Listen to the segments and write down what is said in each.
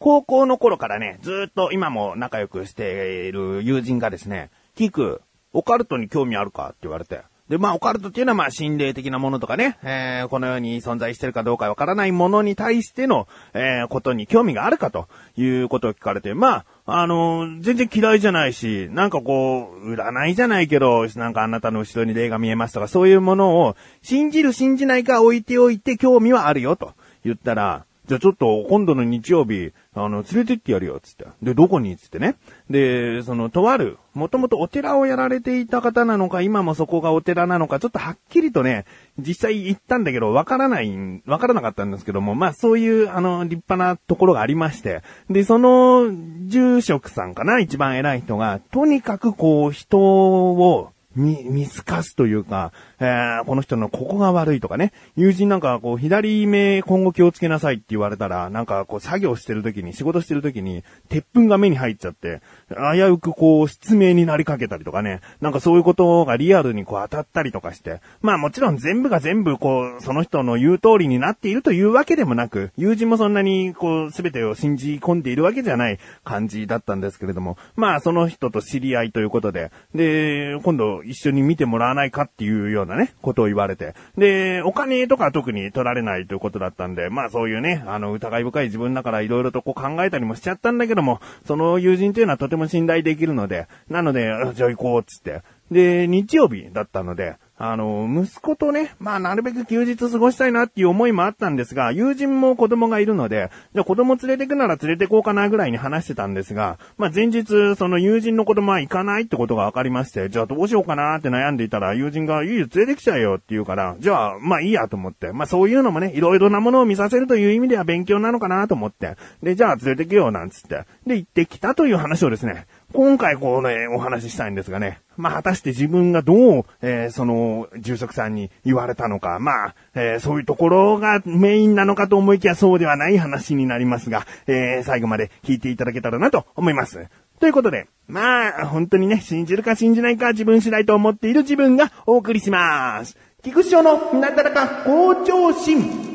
高校の頃からね、ずっと今も仲良くしている友人がですね、キク、オカルトに興味あるか？って言われて。で、まあ、オカルトっていうのは、まあ、心霊的なものとかね、えー、この世に存在してるかどうかわからないものに対しての、えー、ことに興味があるかということを聞かれて、まあ、あのー、全然嫌いじゃないし、なんかこう、占いじゃないけど、なんかあなたの後ろに霊が見えますとか、そういうものを、信じる信じないか置いておいて興味はあるよと言ったら、じゃあちょっと今度の日曜日、あの、連れてってやるよ、つって。で、どこに？つってね。で、その、とある、もともとお寺をやられていた方なのか、今もそこがお寺なのか、ちょっとはっきりとね、実際行ったんだけど、わからない、わからなかったんですけども、まあそういう、あの、立派なところがありまして、で、その、住職さんかな、一番偉い人が、とにかくこう、人を、見、見透かすというか、えー、この人のここが悪いとかね、友人なんかこう、左目今後気をつけなさいって言われたら、なんかこう、作業してる時に、仕事してる時に、鉄粉が目に入っちゃって、危うくこう、失明になりかけたりとかね、なんかそういうことがリアルにこう当たったりとかして、まあもちろん全部が全部こう、その人の言う通りになっているというわけでもなく、友人もそんなにこう、すべてを信じ込んでいるわけじゃない感じだったんですけれども、まあその人と知り合いということで、で、今度一緒に見てもらわないかっていうようなね、ことを言われて。で、お金とか特に取られないということだったんで、まあそういうね、あの、疑い深い自分だから色々とこう考えたりもしちゃったんだけども、その友人というのはとても信頼できるので、なので、じゃあ行こうっつって。で、日曜日だったので、あの、息子とね、まあ、なるべく休日過ごしたいなっていう思いもあったんですが、友人も子供がいるので、じゃあ子供連れてくなら連れてこうかなぐらいに話してたんですが、まあ、前日、その友人の子供は行かないってことが分かりまして、じゃあどうしようかなって悩んでいたら、友人が、いいよ、連れてきちゃえよって言うから、じゃあ、まあいいやと思って、まあそういうのもね、いろいろなものを見させるという意味では勉強なのかなと思って、で、じゃあ連れてけよなんつって、で、行ってきたという話をですね、今回こうね、お話ししたいんですがね。まあ、果たして自分がどう、えー、その、住職さんに言われたのか、まあ、えー、そういうところがメインなのかと思いきやそうではない話になりますが、えー、最後まで聞いていただけたらなと思います。ということで、まあ、本当にね、信じるか信じないか自分次第と思っている自分がお送りします。菊池町のなだらか向上心。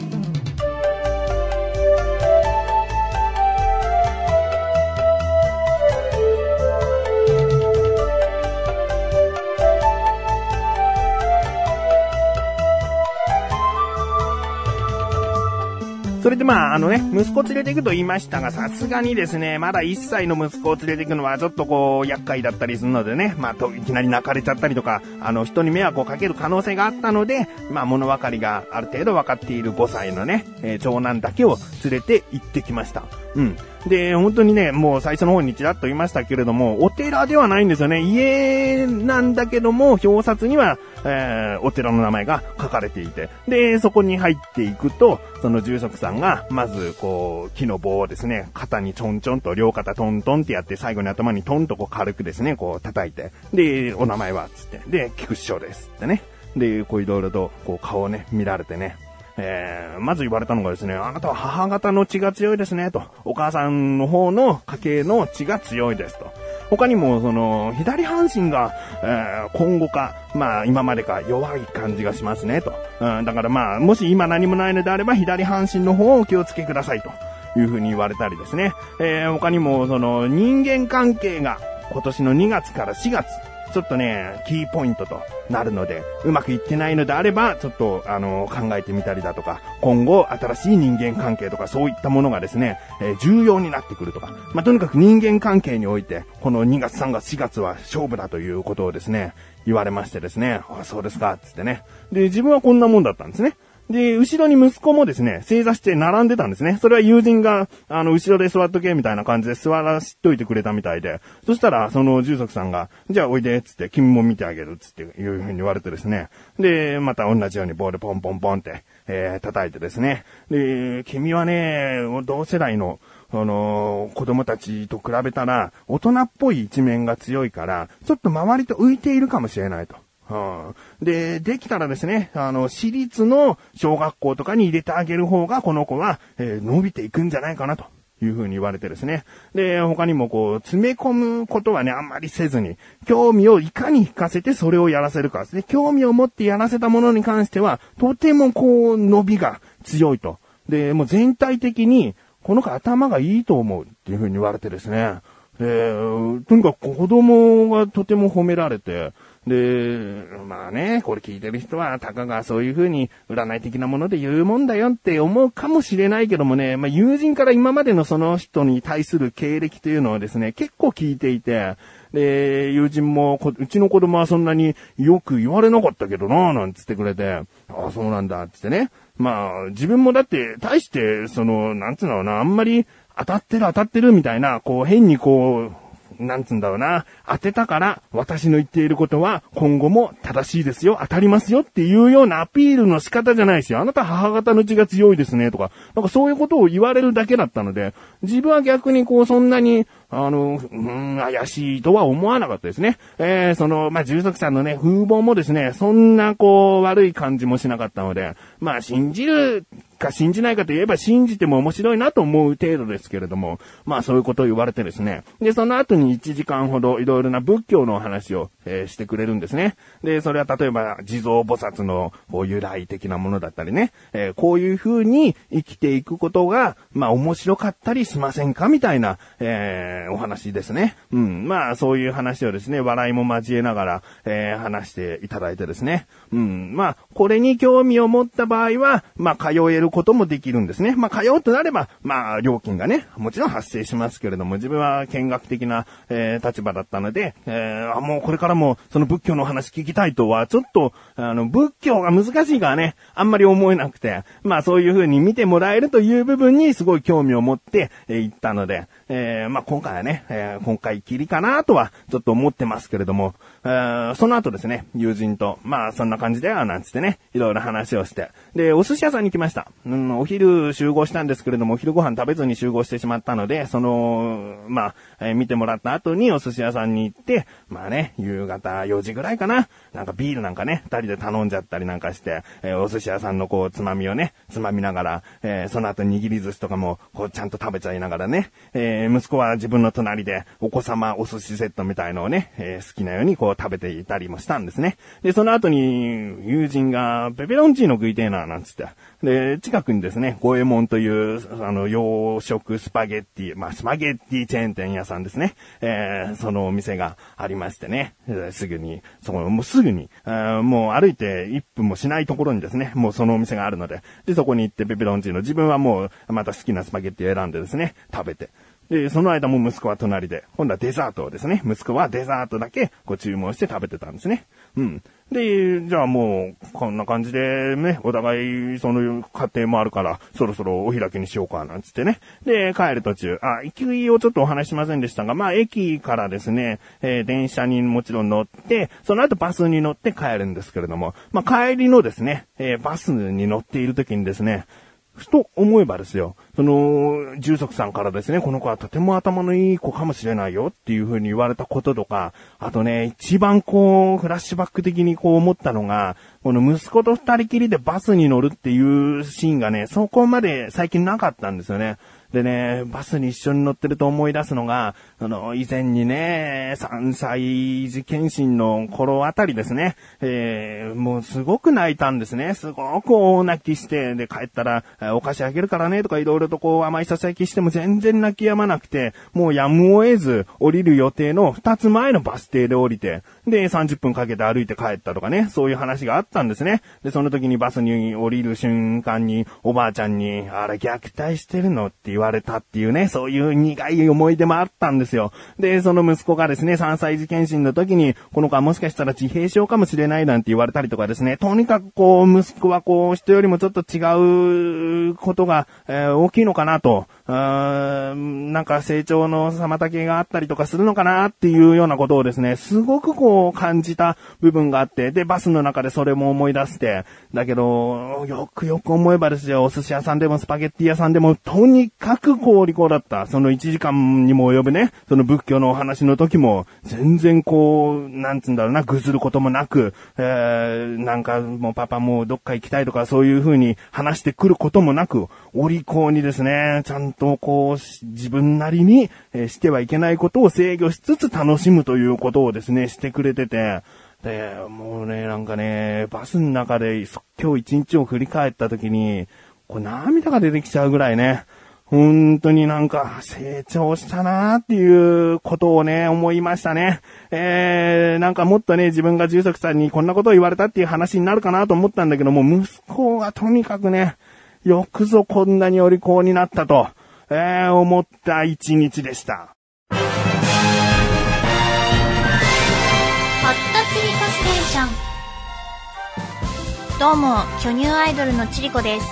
それでまあ、あのね、息子連れて行くと言いましたが、さすがにですね、まだ1歳の息子を連れて行くのはちょっとこう、厄介だったりするのでね、まあ、と、いきなり泣かれちゃったりとか、あの、人に迷惑をかける可能性があったので、まあ、物分かりがある程度分かっている5歳のね、えー、長男だけを連れて行ってきました。うん。で、本当にね、もう最初の方にちらっと言いましたけれども、お寺ではないんですよね。家なんだけども、表札には、えー、お寺の名前が書かれていて、で、そこに入っていくと、その住職さんが、まず、こう、木の棒をですね、肩にちょんちょんと、両肩トントンってやって、最後に頭にトンとこう軽くですね、こう叩いて、で、お名前は、つって、で、菊師匠ですってね。で、こういろいろと、こう顔をね、見られてね、えー、まず言われたのがですね、あなたは母方の血が強いですね、と。お母さんの方の家系の血が強いですと。他にも、その、左半身が、えー、今後か、まあ、今までか弱い感じがしますね、と。うん、だからまあ、もし今何もないのであれば、左半身の方をお気をつけください、というふうに言われたりですね。えー、他にも、その、人間関係が、今年の2月から4月、ちょっとね、キーポイントとなるので、うまくいってないのであれば、ちょっと、あの、考えてみたりだとか、今後、新しい人間関係とか、そういったものがですね、えー、重要になってくるとか、まあ、とにかく人間関係において、この2月、3月、4月は勝負だということをですね、言われましてですね、あ、そうですか、つってね。で、自分はこんなもんだったんですね。で、後ろに息子もですね、正座して並んでたんですね。それは友人が、あの、後ろで座っとけ、みたいな感じで座らしといてくれたみたいで、そしたら、その住職さんが、じゃあおいで、つって、君も見てあげる、つっていうふうに言われてですね。で、また同じようにボールポンポンポンって、えー、叩いてですね。で、君はね、同世代の、あの子供たちと比べたら、大人っぽい一面が強いから、ちょっと周りと浮いているかもしれないと。はあ、で、できたらですね、あの、私立の小学校とかに入れてあげる方が、この子は、えー、伸びていくんじゃないかなと。いうふうに言われてですね。で、他にもこう、詰め込むことはね、あんまりせずに、興味をいかに引かせてそれをやらせるかですね。興味を持ってやらせたものに関しては、とてもこう、伸びが強いと。で、もう全体的に、この子頭がいいと思うっていう風に言われてですね。で、とにかく子供がとても褒められて、で、まあね、これ聞いてる人は、たかがそういう風に占い的なもので言うもんだよって思うかもしれないけどもね、まあ友人から今までのその人に対する経歴というのはですね、結構聞いていて、で、友人も、うちの子供はそんなによく言われなかったけどななんつってくれて、ああ、そうなんだ、つってね。まあ、自分もだって、大して、その、なんつうのかな、あんまり当たってる当たってるみたいな、こう、変にこう、なんつうんだろうな、当てたから私の言っていることは今後も正しいですよ、当たりますよっていうようなアピールの仕方じゃないですよ。あなた母方の血が強いですね。とか、なんかそういうことを言われるだけだったので、自分は逆にこうそんなに、あの、うん、怪しいとは思わなかったですね。えー、その、まあ、住職さんのね、風貌もですね、そんなこう、悪い感じもしなかったので、まあ、信じるか信じないかといえば信じても面白いなと思う程度ですけれども、まあそういうことを言われてですね。で、その後に1時間ほどいろいろな仏教のお話を、えー、してくれるんですね。で、それは例えば地蔵菩薩のこう由来的なものだったりね、えー、こういう風に生きていくことが、まあ面白かったりしませんか？みたいな、えー、えお話ですね。うん。まあそういう話をですね、笑いも交えながら、え話していただいてですね。うん。まあ、これに興味を持った場合は、まあ通えることもできるんですね。まあ、通うとなれば、まあ、料金がね、もちろん発生しますけれども、自分は見学的な、えー、立場だったので、えー、もうこれからも、その仏教の話聞きたいとは、ちょっと、あの、仏教が難しいからね、あんまり思えなくて、まあ、そういう風に見てもらえるという部分にすごい興味を持って、えー、行ったので、えー、まあ、今回はね、えー、今回きりかなとは、ちょっと思ってますけれども、えー、その後ですね、友人と、まあ、そんな感じでは、なんつってね、いろいろ話をして、で、お寿司屋さんに来ました。うん、お昼集合したんですけれども、お昼ご飯食べずに集合してしまったので、その、まあ、えー、見てもらった後にお寿司屋さんに行って、まあね、夕方4時ぐらいかな、なんかビールなんかね、二人で頼んじゃったりなんかして、えー、お寿司屋さんのこう、つまみをね、つまみながら、えー、その後握り寿司とかも、こう、ちゃんと食べちゃいながらね、えー、息子は自分分の隣で、お子様お寿司セットみたいのをね、え好きなようにこう食べていたりもしたんですね。で、その後に、友人が、ペペロンチーノ食いてえな、なんつって。で、近くにですね、五右衛門という、あの、洋食スパゲッティ、まあ、スパゲッティチェーン店屋さんですね。えー、そのお店がありましてね、すぐに、そこ、もうすぐに、もう歩いて1分もしないところにですね、もうそのお店があるので、で、そこに行ってペペロンチーノ、自分はもう、また好きなスパゲッティを選んでですね、食べて。で、その間も息子は隣で、今度はデザートをですね、息子はデザートだけご注文して食べてたんですね。うん。で、じゃあもう、こんな感じでね、お互い、その家庭もあるから、そろそろお開きにしようか、なんつってね。で、帰る途中、あ、行きをちょっとお話しませんでしたが、まあ、駅からですね、えー、電車にもちろん乗って、その後バスに乗って帰るんですけれども、まあ、帰りのですね、えー、バスに乗っている時にですね、ふと思えばですよ、その、住職さんからですね、この子はとても頭のいい子かもしれないよっていう風に言われたこととか、あとね、一番こう、フラッシュバック的にこう思ったのが、この息子と二人きりでバスに乗るっていうシーンがね、そこまで最近なかったんですよね。でね、バスに一緒に乗ってると思い出すのが、あの、以前にね、3歳児検診の頃あたりですね、えー、もうすごく泣いたんですね。すごく大泣きして、で、帰ったら、お菓子あげるからね、とかいろいろとこう甘いささやきしても全然泣き止まなくて、もうやむを得ず降りる予定の2つ前のバス停で降りて、で、30分かけて歩いて帰ったとかね、そういう話があったんですね。で、その時にバスに降りる瞬間に、おばあちゃんに、あれ虐待してるの？って言われたっていうね、そういう苦い思い出もあったんですよ。で、その息子がですね、3歳児検診の時に、この子はもしかしたら自閉症かもしれないなんて言われたりとかですね、とにかくこう、息子はこう、人よりもちょっと違うことが、えー、大きいのかなと、うー、なんか成長の妨げがあったりとかするのかなっていうようなことをですね、すごくこう感じた部分があって、で、バスの中でそれも思い出して、だけど、よくよく思えばですよ、お寿司屋さんでもスパゲッティ屋さんでも、とにかくこう、利口だった。その1時間にも及ぶね、その仏教のお話の時も、全然こう、なんつうんだろうな、ぐずることもなく、えー、なんかもうパパもうどっか行きたいとかそういう風に話してくることもなく、お利口にですね、ちゃんとこう、自分なりに、えー、してはいけないことを制御しつつ楽しむということをですね、してくれてて、で、もうね、なんかね、バスの中で今日一日を振り返った時に、こう涙が出てきちゃうぐらいね、本当になんか成長したなーっていうことをね、思いましたね。えー、なんかもっとね、自分が住職さんにこんなことを言われたっていう話になるかなと思ったんだけども、息子がとにかくね、よくぞこんなにお利口になったと、えー、思った一日でした。ホットチリコステーション。どうも、巨乳アイドルのチリコです。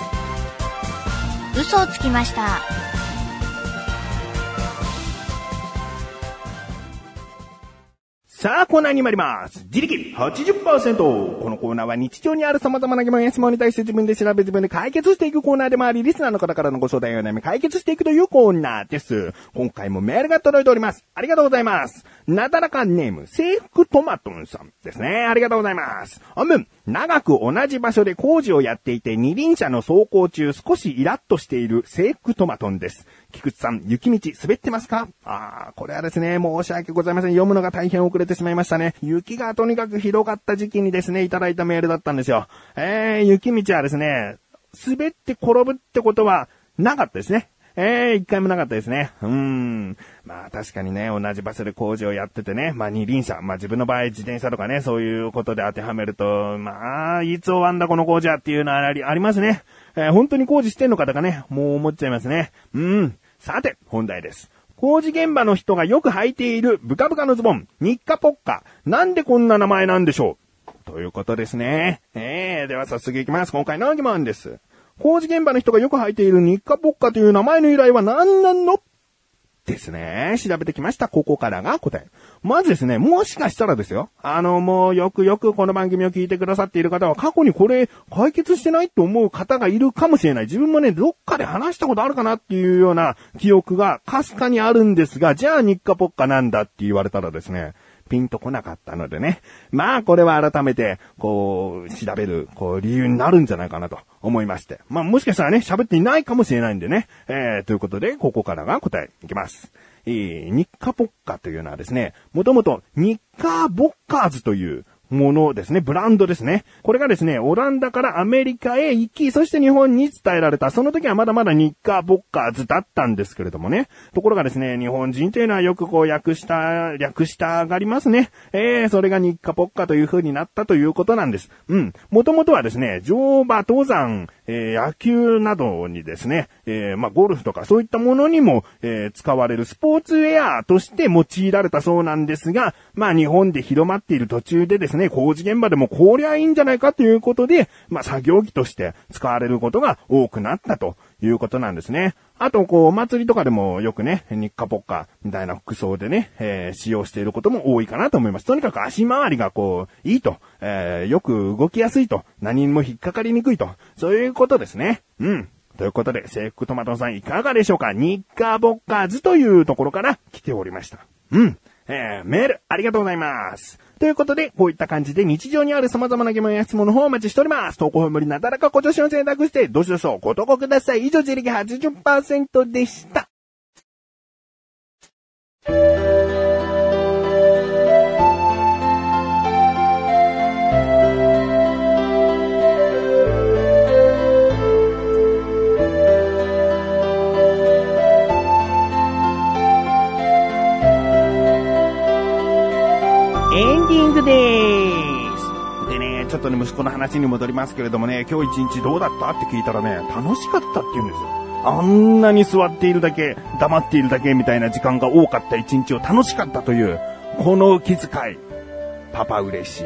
嘘をつきました。さあ、コーナーに参ります。自力80%。このコーナーは日常にある様々な疑問や質問に対して自分で調べ自分で解決していくコーナーでもあり、リスナーの方からのご相談や悩み解決していくというコーナーです。今回もメールが届いております。ありがとうございます。なだらかネーム、制服トマトンさんですね。ありがとうございます。あむ、長く同じ場所で工事をやっていて二輪車の走行中少しイラッとしている制服トマトンです。菊池さん、雪道滑ってますか？ああ、これはですね、申し訳ございません。読むのが大変遅れてしまいましたね。雪がとにかくひどかった時期にですね、いただいたメールだったんですよ。えー、雪道はですね、滑って転ぶってことはなかったですね。ええー、一回もなかったですね。うーん。まあ確かにね、同じ場所で工事をやっててね、まあ二輪車、まあ自分の場合自転車とかね、そういうことで当てはめると、まあ、いつ終わんだこの工事はっていうのはあり、ありますね。えー、本当に工事してんのかとかね、もう思っちゃいますね。うん。さて、本題です。工事現場の人がよく履いているブカブカのズボン、日課ポッカ。なんでこんな名前なんでしょうということですね。えー、では早速いきます。今回の疑問です。工事現場の人がよく履いている日課ポッカという名前の由来は何なの？ですね。調べてきました。ここからが答え。まずですね、もしかしたらですよ。あの、もうよくよくこの番組を聞いてくださっている方は過去にこれ解決してないと思う方がいるかもしれない。自分もね、どっかで話したことあるかなっていうような記憶がかすかにあるんですが、じゃあ日課ポッカなんだって言われたらですね、ピンとこなかったのでね。まあ、これは改めて、こう、調べる、こう、理由になるんじゃないかなと思いまして。まあ、もしかしたらね、喋っていないかもしれないんでね。えー、ということで、ここからが答えいきます。えー、日課ポッカというのはですね、もともとニッカーボッカーズというものですね。ブランドですね。これがですね、オランダからアメリカへ行き、そして日本に伝えられた。その時はまだまだ日課ボッカーズだったんですけれどもね。ところがですね、日本人というのはよくこう訳した、略したがりますね。えー、それが日課ポッカという風になったということなんです。うん。もともとはですね、乗馬、登山、えー、野球などにですね、えー、まあ、ゴルフとかそういったものにも、えー、使われるスポーツウェアとして用いられたそうなんですが、まあ、日本で広まっている途中でですね、ね工事現場でもこりゃいいんじゃないかということで、まあ、作業着として使われることが多くなったということなんですね。あと、こう、お祭りとかでもよくね、日課ポッカみたいな服装でね、えー、使用していることも多いかなと思います。とにかく足回りがこう、いいと、えー、よく動きやすいと、何も引っかかりにくいと、そういうことですね。うん。ということで、制服トマトさんいかがでしょうか？日課ボッカーズというところから来ておりました。うん。えー、メール、ありがとうございます。ということで、こういった感じで日常にある様々な疑問や質問の方をお待ちしております。投稿無理なだらかご助手を選択して、どしどしご投稿ください。以上、自力80%でした。でねちょっとね、息子の話に戻りますけれどもね、今日一日どうだったって聞いたらね、楽しかったって言うんですよ。あんなに座っているだけ、黙っているだけみたいな時間が多かった一日を楽しかったという、この気遣い。パパ嬉しい。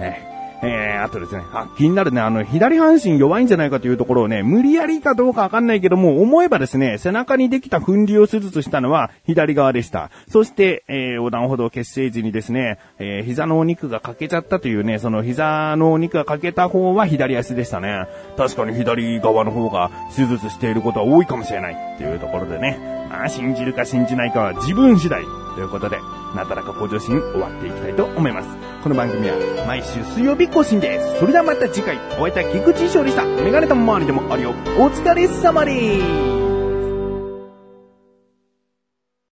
ね。えー、あとですね、あ、気になるね、あの、左半身弱いんじゃないかというところをね、無理やりかどうかわかんないけども、思えばですね、背中にできた粉瘤を手術したのは左側でした。そして、えー、横断歩道結成時にですね、えー、膝のお肉が欠けちゃったというね、その膝のお肉が欠けた方は左足でしたね。確かに左側の方が手術していることは多いかもしれないっていうところでね、まあ、信じるか信じないかは自分次第ということで、なだらか向上心終わっていきたいと思います。この番組は毎週水曜日更新です。それではまた次回、お会いいた菊池勝利さん。メガネと周りでもあるよ。お疲れ様です。